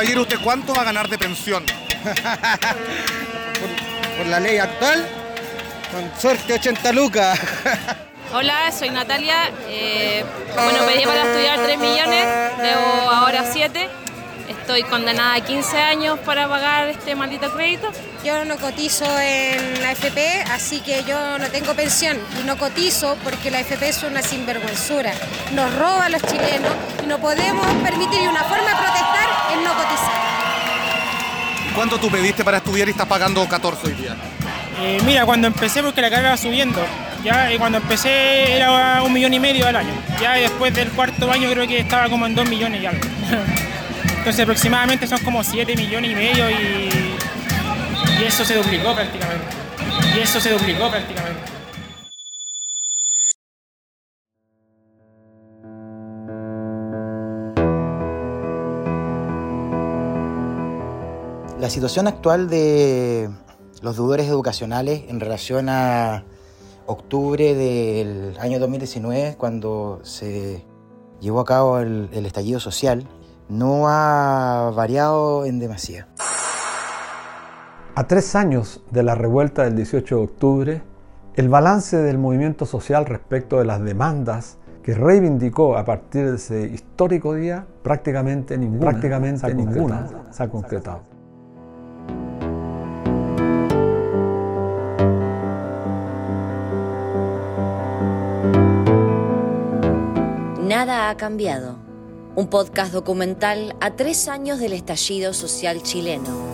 Caballero, ¿usted cuánto va a ganar de pensión? por, la ley actual, con suerte 80 lucas. Hola, soy Natalia. Eh, bueno, pedí para estudiar 3 millones, debo ahora 7. Estoy condenada a 15 años para pagar este maldito crédito. Yo no cotizo en la FP, así que yo no tengo pensión y no cotizo porque la FP es una sinvergüenzura. Nos roba a los chilenos y no podemos permitir, y una forma de protestar es no cotizar. ¿Cuánto tú pediste para estudiar y estás pagando 14 hoy día? Eh, mira, cuando empecé, porque la carga va subiendo, ya y cuando empecé era un millón y medio al año. Ya después del cuarto año creo que estaba como en dos millones y algo. Entonces aproximadamente son como 7 millones y medio y, eso se duplicó prácticamente. Y eso se duplicó prácticamente. La situación actual de los deudores educacionales en relación a octubre del año 2019, cuando se llevó a cabo el estallido social, no ha variado en demasía. A tres años de la revuelta del 18 de octubre, el balance del movimiento social respecto de las demandas que reivindicó a partir de ese histórico día, prácticamente ninguna, prácticamente ninguna se ha concretado. Nada ha cambiado un podcast documental a tres años del estallido social chileno.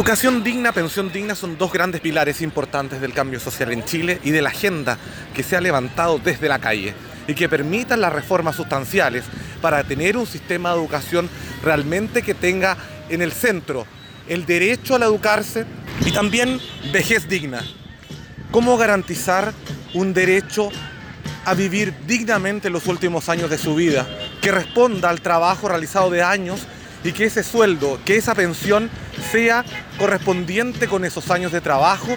Educación digna, pensión digna son dos grandes pilares importantes del cambio social en Chile y de la agenda que se ha levantado desde la calle y que permitan las reformas sustanciales para tener un sistema de educación realmente que tenga en el centro el derecho a la educarse y también vejez digna. ¿Cómo garantizar un derecho a vivir dignamente los últimos años de su vida, que responda al trabajo realizado de años y que ese sueldo, que esa pensión sea correspondiente con esos años de trabajo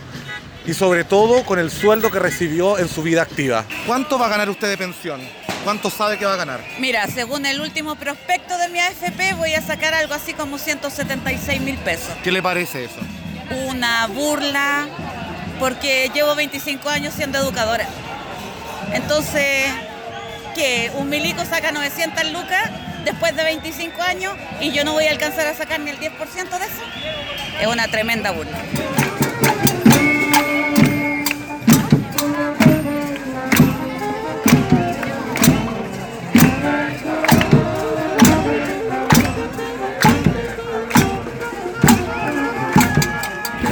y sobre todo con el sueldo que recibió en su vida activa. ¿Cuánto va a ganar usted de pensión? ¿Cuánto sabe que va a ganar? Mira, según el último prospecto de mi AFP voy a sacar algo así como 176 mil pesos. ¿Qué le parece eso? Una burla, porque llevo 25 años siendo educadora. Entonces, ¿qué? ¿Un milico saca 900 lucas? Después de 25 años y yo no voy a alcanzar a sacar ni el 10% de eso. Es una tremenda burla.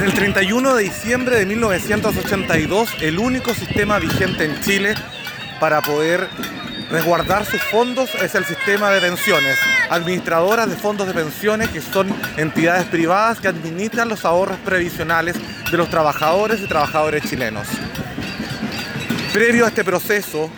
El 31 de diciembre de 1982, el único sistema vigente en Chile para poder resguardar sus fondos es el sistema de pensiones. Administradoras de fondos de pensiones que son entidades privadas que administran los ahorros previsionales de los trabajadores y trabajadores chilenos. Previo a este proceso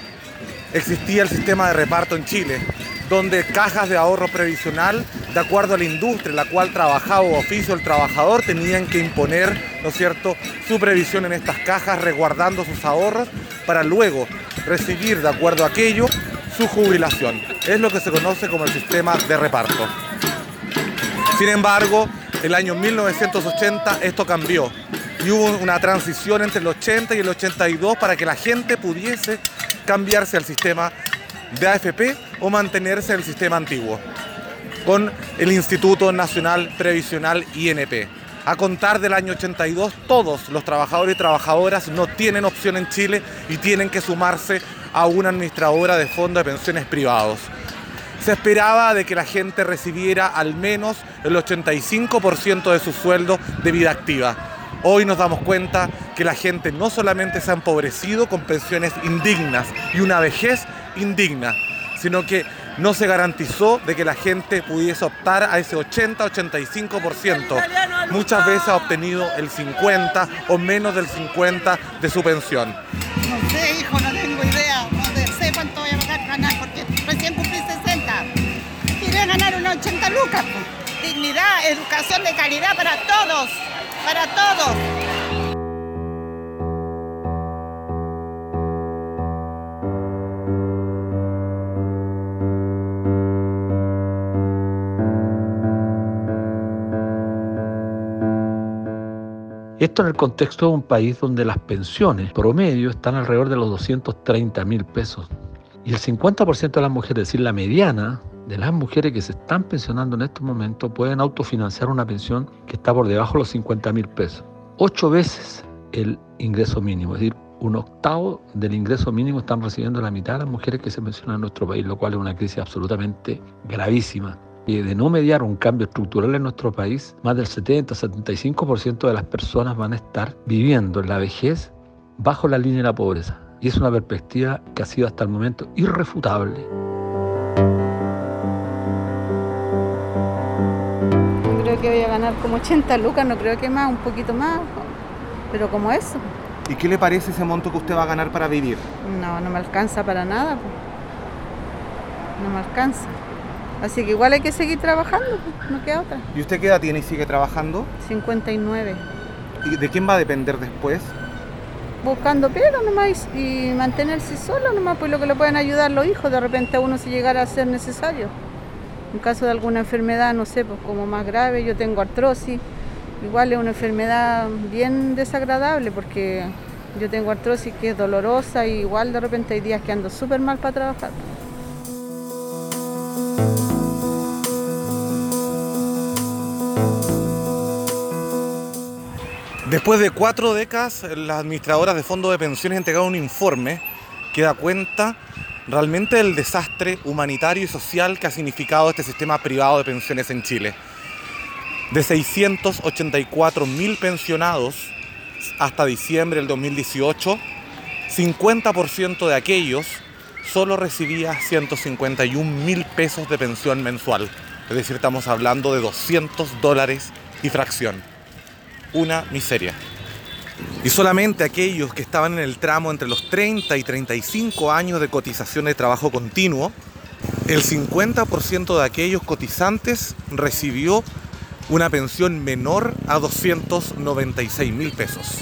existía el sistema de reparto en Chile, donde cajas de ahorro previsional, de acuerdo a la industria en la cual trabajaba o oficio el trabajador, tenían que imponer, ¿no es cierto?, su previsión en estas cajas, resguardando sus ahorros, para luego recibir, de acuerdo a aquello, su jubilación. Es lo que se conoce como el sistema de reparto. Sin embargo, el año 1980 esto cambió y hubo una transición entre el 80 y el 82 para que la gente pudiese cambiarse al sistema de AFP o mantenerse en el sistema antiguo, con el Instituto Nacional Previsional INP. A contar del año 82, todos los trabajadores y trabajadoras no tienen opción en Chile y tienen que sumarse a una administradora de fondos de pensiones privados. Se esperaba de que la gente recibiera al menos el 85% de su sueldo de vida activa. Hoy nos damos cuenta que la gente no solamente se ha empobrecido con pensiones indignas y una vejez indigna, sino que no se garantizó de que la gente pudiese optar a ese 80-85%. Muchas veces ha obtenido el 50 o menos del 50 de su pensión. No sé, hijo, no tengo idea. No sé cuánto voy a ganar porque recién cumplí 60. Quería ganar unos 80 lucas. Dignidad, educación de calidad para todos, para todos. Esto en el contexto de un país donde las pensiones promedio están alrededor de los 230 mil pesos. Y el 50% de las mujeres, es decir, la mediana de las mujeres que se están pensionando en estos momentos, pueden autofinanciar una pensión que está por debajo de los 50 mil pesos. Ocho veces el ingreso mínimo, es decir, un octavo del ingreso mínimo están recibiendo la mitad de las mujeres que se pensionan en nuestro país, lo cual es una crisis absolutamente gravísima. Y de no mediar un cambio estructural en nuestro país, más del 70-75% de las personas van a estar viviendo en la vejez bajo la línea de la pobreza. Y es una perspectiva que ha sido hasta el momento irrefutable. Creo que voy a ganar como 80 lucas, no creo que más, un poquito más, pero como eso. ¿Y qué le parece ese monto que usted va a ganar para vivir? No, no me alcanza para nada. pues. No me alcanza. Así que igual hay que seguir trabajando, pues, no queda otra. ¿Y usted qué edad tiene y sigue trabajando? 59. ¿Y de quién va a depender después? Buscando pega nomás y, y mantenerse solo nomás, pues lo que le pueden ayudar los hijos, de repente a uno si llegara a ser necesario. En caso de alguna enfermedad, no sé, pues como más grave, yo tengo artrosis, igual es una enfermedad bien desagradable porque yo tengo artrosis que es dolorosa y igual de repente hay días que ando súper mal para trabajar. Después de cuatro décadas, las administradoras de fondos de pensiones entregaron un informe que da cuenta realmente del desastre humanitario y social que ha significado este sistema privado de pensiones en Chile. De 684 mil pensionados hasta diciembre del 2018, 50% de aquellos solo recibía 151 mil pesos de pensión mensual. Es decir, estamos hablando de 200 dólares y fracción. Una miseria. Y solamente aquellos que estaban en el tramo entre los 30 y 35 años de cotización de trabajo continuo, el 50% de aquellos cotizantes recibió una pensión menor a 296 mil pesos.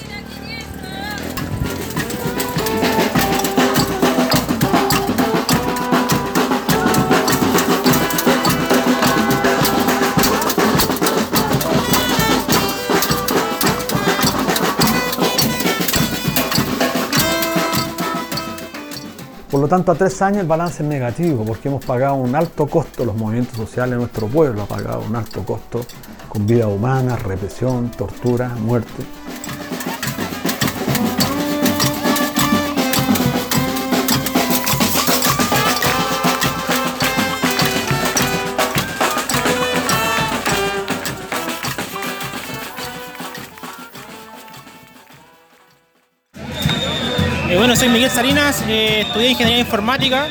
Tanto, a tres años el balance es negativo porque hemos pagado un alto costo, los movimientos sociales de nuestro pueblo ha pagado un alto costo con vida humana, represión, tortura, muerte. Salinas, eh, estudié ingeniería informática.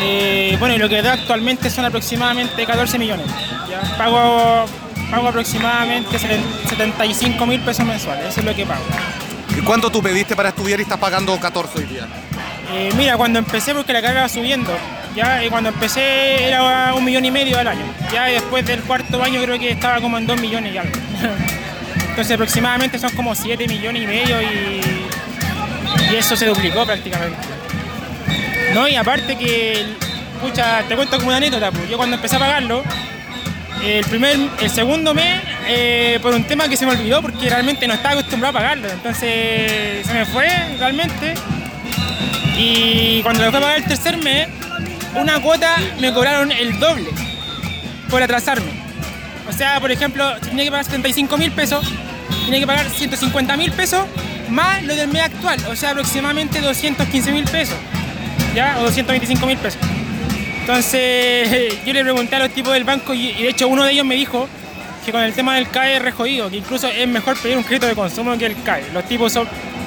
Eh, bueno, y lo que da actualmente son aproximadamente 14 millones. Ya, pago, pago aproximadamente 75 mil pesos mensuales, eso es lo que pago. ¿Y cuánto tú pediste para estudiar y estás pagando 14 hoy día? Eh, mira, cuando empecé, porque la carga va subiendo, ya y cuando empecé era un millón y medio al año. Ya y después del cuarto año creo que estaba como en 2 millones y algo. Entonces aproximadamente son como 7 millones y medio y, y eso se duplicó prácticamente. No, y aparte que, pucha, te cuento como una anécdota, pues, yo cuando empecé a pagarlo, el primer, el segundo mes, eh, por un tema que se me olvidó porque realmente no estaba acostumbrado a pagarlo, entonces se me fue realmente. Y cuando le fue a pagar el tercer mes, una cuota me cobraron el doble por atrasarme. O sea, por ejemplo, si tenía que pagar 75 mil pesos, tenía que pagar 150 mil pesos más lo del mes actual, o sea, aproximadamente 215 mil pesos, ¿ya? O 225 mil pesos. Entonces, yo le pregunté a los tipos del banco y, de hecho uno de ellos me dijo que con el tema del CAE es re jodido, que incluso es mejor pedir un crédito de consumo que el CAE. Los tipos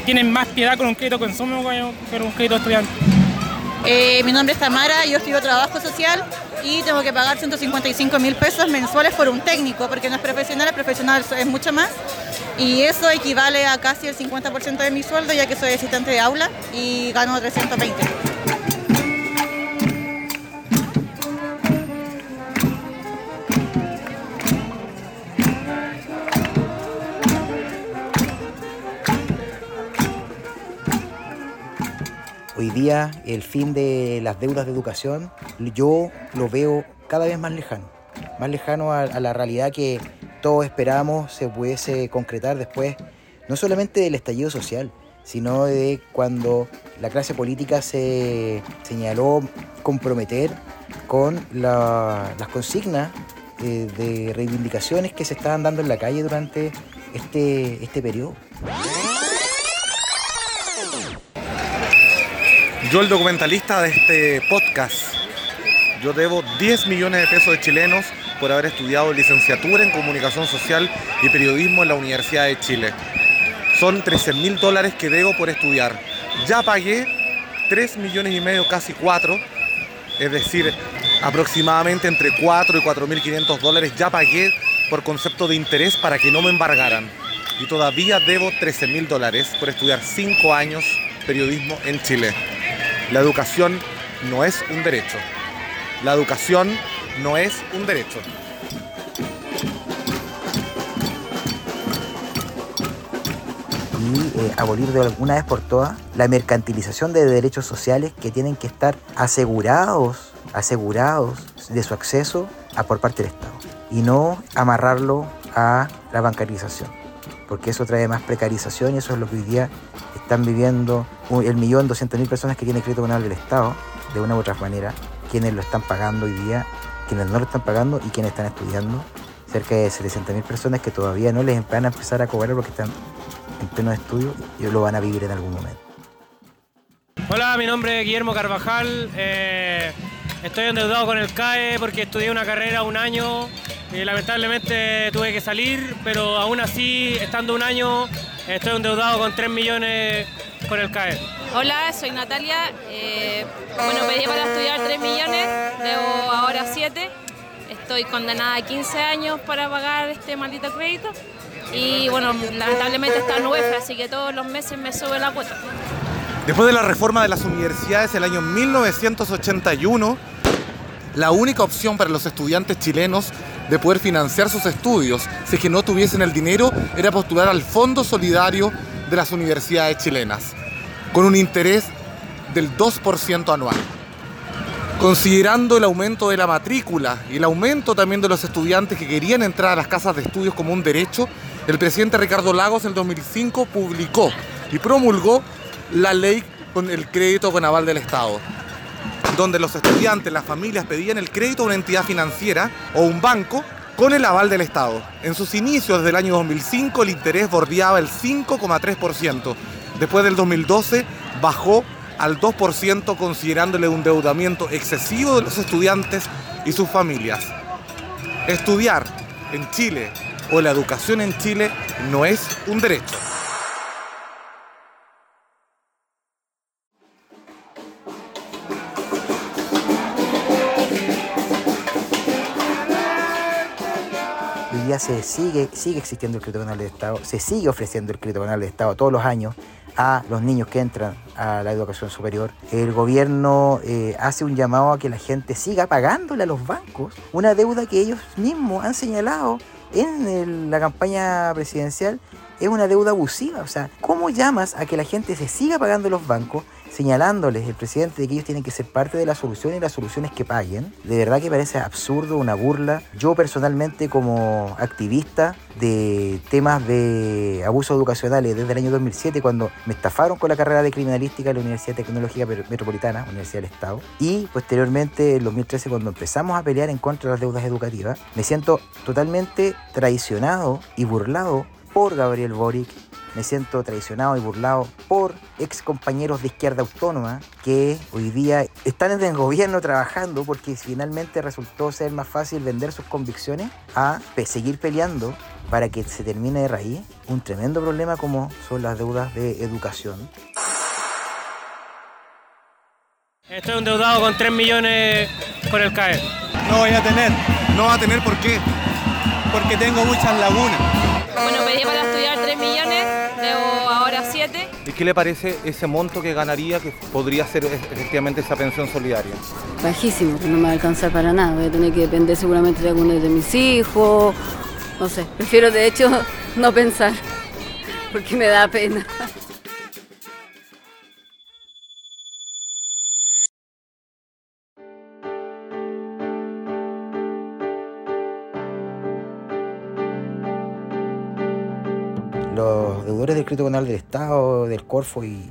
tienen más piedad con un crédito de consumo que con un crédito estudiante. Eh, mi nombre es Tamara, yo estudio trabajo social y tengo que pagar 155 mil pesos mensuales por un técnico, porque no es profesional, es profesional es mucho más. Y eso equivale a casi el 50% de mi sueldo, ya que soy asistente de aula y gano 320. El fin de las deudas de educación yo lo veo cada vez más lejano, más lejano a, la realidad que todos esperamos se pudiese concretar después, no solamente del estallido social, sino de cuando la clase política se señaló comprometer con las consignas eh, de reivindicaciones que se estaban dando en la calle durante este, este periodo. Yo, el documentalista de este podcast, yo debo 10 millones de pesos de chilenos por haber estudiado licenciatura en comunicación social y periodismo en la Universidad de Chile. Son 13 mil dólares que debo por estudiar. Ya pagué 3 millones y medio, casi 4, es decir, aproximadamente entre 4 y 4.500 dólares ya pagué por concepto de interés para que no me embargaran. Y todavía debo 13 mil dólares por estudiar 5 años periodismo en Chile. La educación no es un derecho. La educación no es un derecho. y eh, abolir de alguna vez por todas la mercantilización de derechos sociales que tienen que estar asegurados, asegurados de su acceso a por parte del Estado y no amarrarlo a la bancarización, porque eso trae más precarización y eso es lo que hoy día están viviendo el millón doscientos mil personas que tienen crédito conable del Estado, de una u otra manera, quienes lo están pagando hoy día, quienes no lo están pagando y quienes están estudiando. Cerca de 700 mil personas que todavía no les van a empezar a cobrar porque están en pleno estudio y lo van a vivir en algún momento. Hola, mi nombre es Guillermo Carvajal. Eh, estoy endeudado con el CAE porque estudié una carrera un año y lamentablemente tuve que salir, pero aún así, estando un año, Estoy endeudado con 3 millones con el CAE. Hola, soy Natalia. Eh, bueno, pedí para estudiar 3 millones, debo ahora 7. Estoy condenada a 15 años para pagar este maldito crédito. Y bueno, lamentablemente está en UEFA, así que todos los meses me sube la cuota. Después de la reforma de las universidades el año 1981, la única opción para los estudiantes chilenos de poder financiar sus estudios, si es que no tuviesen el dinero, era postular al Fondo Solidario de las universidades chilenas, con un interés del 2% anual. Considerando el aumento de la matrícula y el aumento también de los estudiantes que querían entrar a las casas de estudios como un derecho, el presidente Ricardo Lagos en el 2005 publicó y promulgó la ley con el crédito con aval del Estado, donde los estudiantes, las familias pedían el crédito a una entidad financiera o un banco con el aval del Estado. En sus inicios, desde el año 2005, el interés bordeaba el 5,3%. Después del 2012, bajó al 2% considerándole un endeudamiento excesivo de los estudiantes y sus familias. Estudiar en Chile o la educación en Chile no es un derecho. Se sigue, sigue existiendo el crédito canal de Estado, se sigue ofreciendo el crédito canal de Estado todos los años a los niños que entran a la educación superior. El gobierno eh, hace un llamado a que la gente siga pagándole a los bancos una deuda que ellos mismos han señalado en la campaña presidencial es una deuda abusiva. O sea, ¿cómo llamas a que la gente se siga pagando los bancos señalándoles el presidente de que ellos tienen que ser parte de la solución y las soluciones que paguen. De verdad que parece absurdo, una burla. Yo personalmente como activista de temas de abuso educacionales desde el año 2007 cuando me estafaron con la carrera de criminalística en la Universidad Tecnológica Metropolitana, Universidad del Estado, y posteriormente en 2013 cuando empezamos a pelear en contra de las deudas educativas, me siento totalmente traicionado y burlado por Gabriel Boric me siento traicionado y burlado por ex compañeros de izquierda autónoma que hoy día están en el gobierno trabajando porque finalmente resultó ser más fácil vender sus convicciones a seguir peleando para que se termine de raíz un tremendo problema como son las deudas de educación. Estoy endeudado con 3 millones con el CAE. No voy a tener. ¿No va a tener por qué? Porque tengo muchas lagunas. Bueno, pedí para estudiar qué le parece ese monto que ganaría que podría ser efectivamente esa pensión solidaria? Bajísimo, que no me va a alcanzar para nada. Voy a tener que depender seguramente de alguno de mis hijos. No sé, prefiero de hecho no pensar, porque me da pena. Deudores del Estado, del Corfo y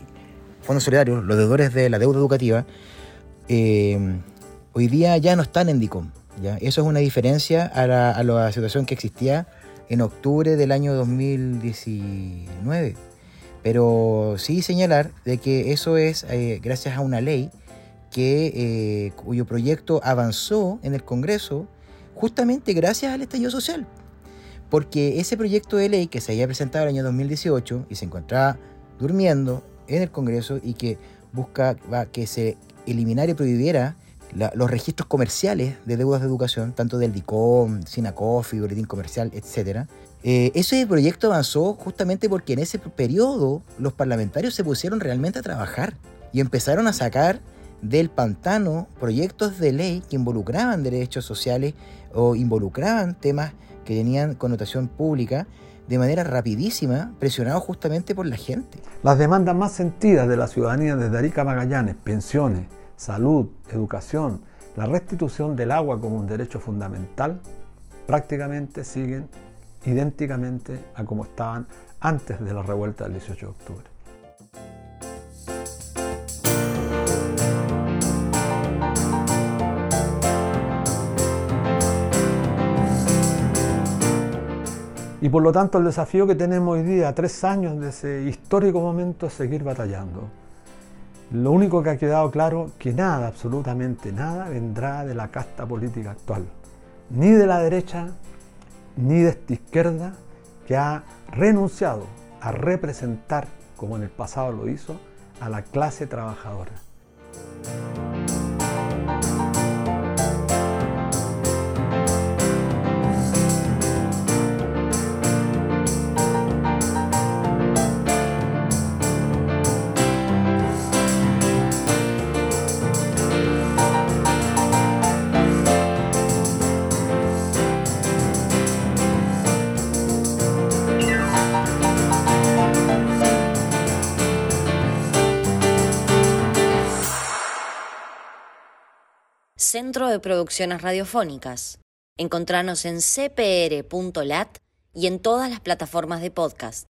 Fondo Solidario, los deudores de la deuda educativa, eh, hoy día ya no están en DICOM. ¿ya? Eso es una diferencia a la, a la situación que existía en octubre del año 2019. Pero sí señalar de que eso es eh, gracias a una ley que, eh, cuyo proyecto avanzó en el Congreso justamente gracias al estallido social porque ese proyecto de ley que se había presentado en el año 2018 y se encontraba durmiendo en el Congreso y que busca que se eliminara y prohibiera los registros comerciales de deudas de educación, tanto del DICOM, SINACOFI, Boletín Comercial, etc. Eh, ese proyecto avanzó justamente porque en ese periodo los parlamentarios se pusieron realmente a trabajar y empezaron a sacar del pantano proyectos de ley que involucraban derechos sociales o involucraban temas que tenían connotación pública de manera rapidísima, presionados justamente por la gente. Las demandas más sentidas de la ciudadanía desde Arica Magallanes, pensiones, salud, educación, la restitución del agua como un derecho fundamental, prácticamente siguen idénticamente a como estaban antes de la revuelta del 18 de octubre. Y por lo tanto el desafío que tenemos hoy día, tres años de ese histórico momento, es seguir batallando. Lo único que ha quedado claro que nada, absolutamente nada, vendrá de la casta política actual. Ni de la derecha, ni de esta izquierda, que ha renunciado a representar, como en el pasado lo hizo, a la clase trabajadora. Centro de Producciones Radiofónicas. Encontranos en cpr.lat y en todas las plataformas de podcast.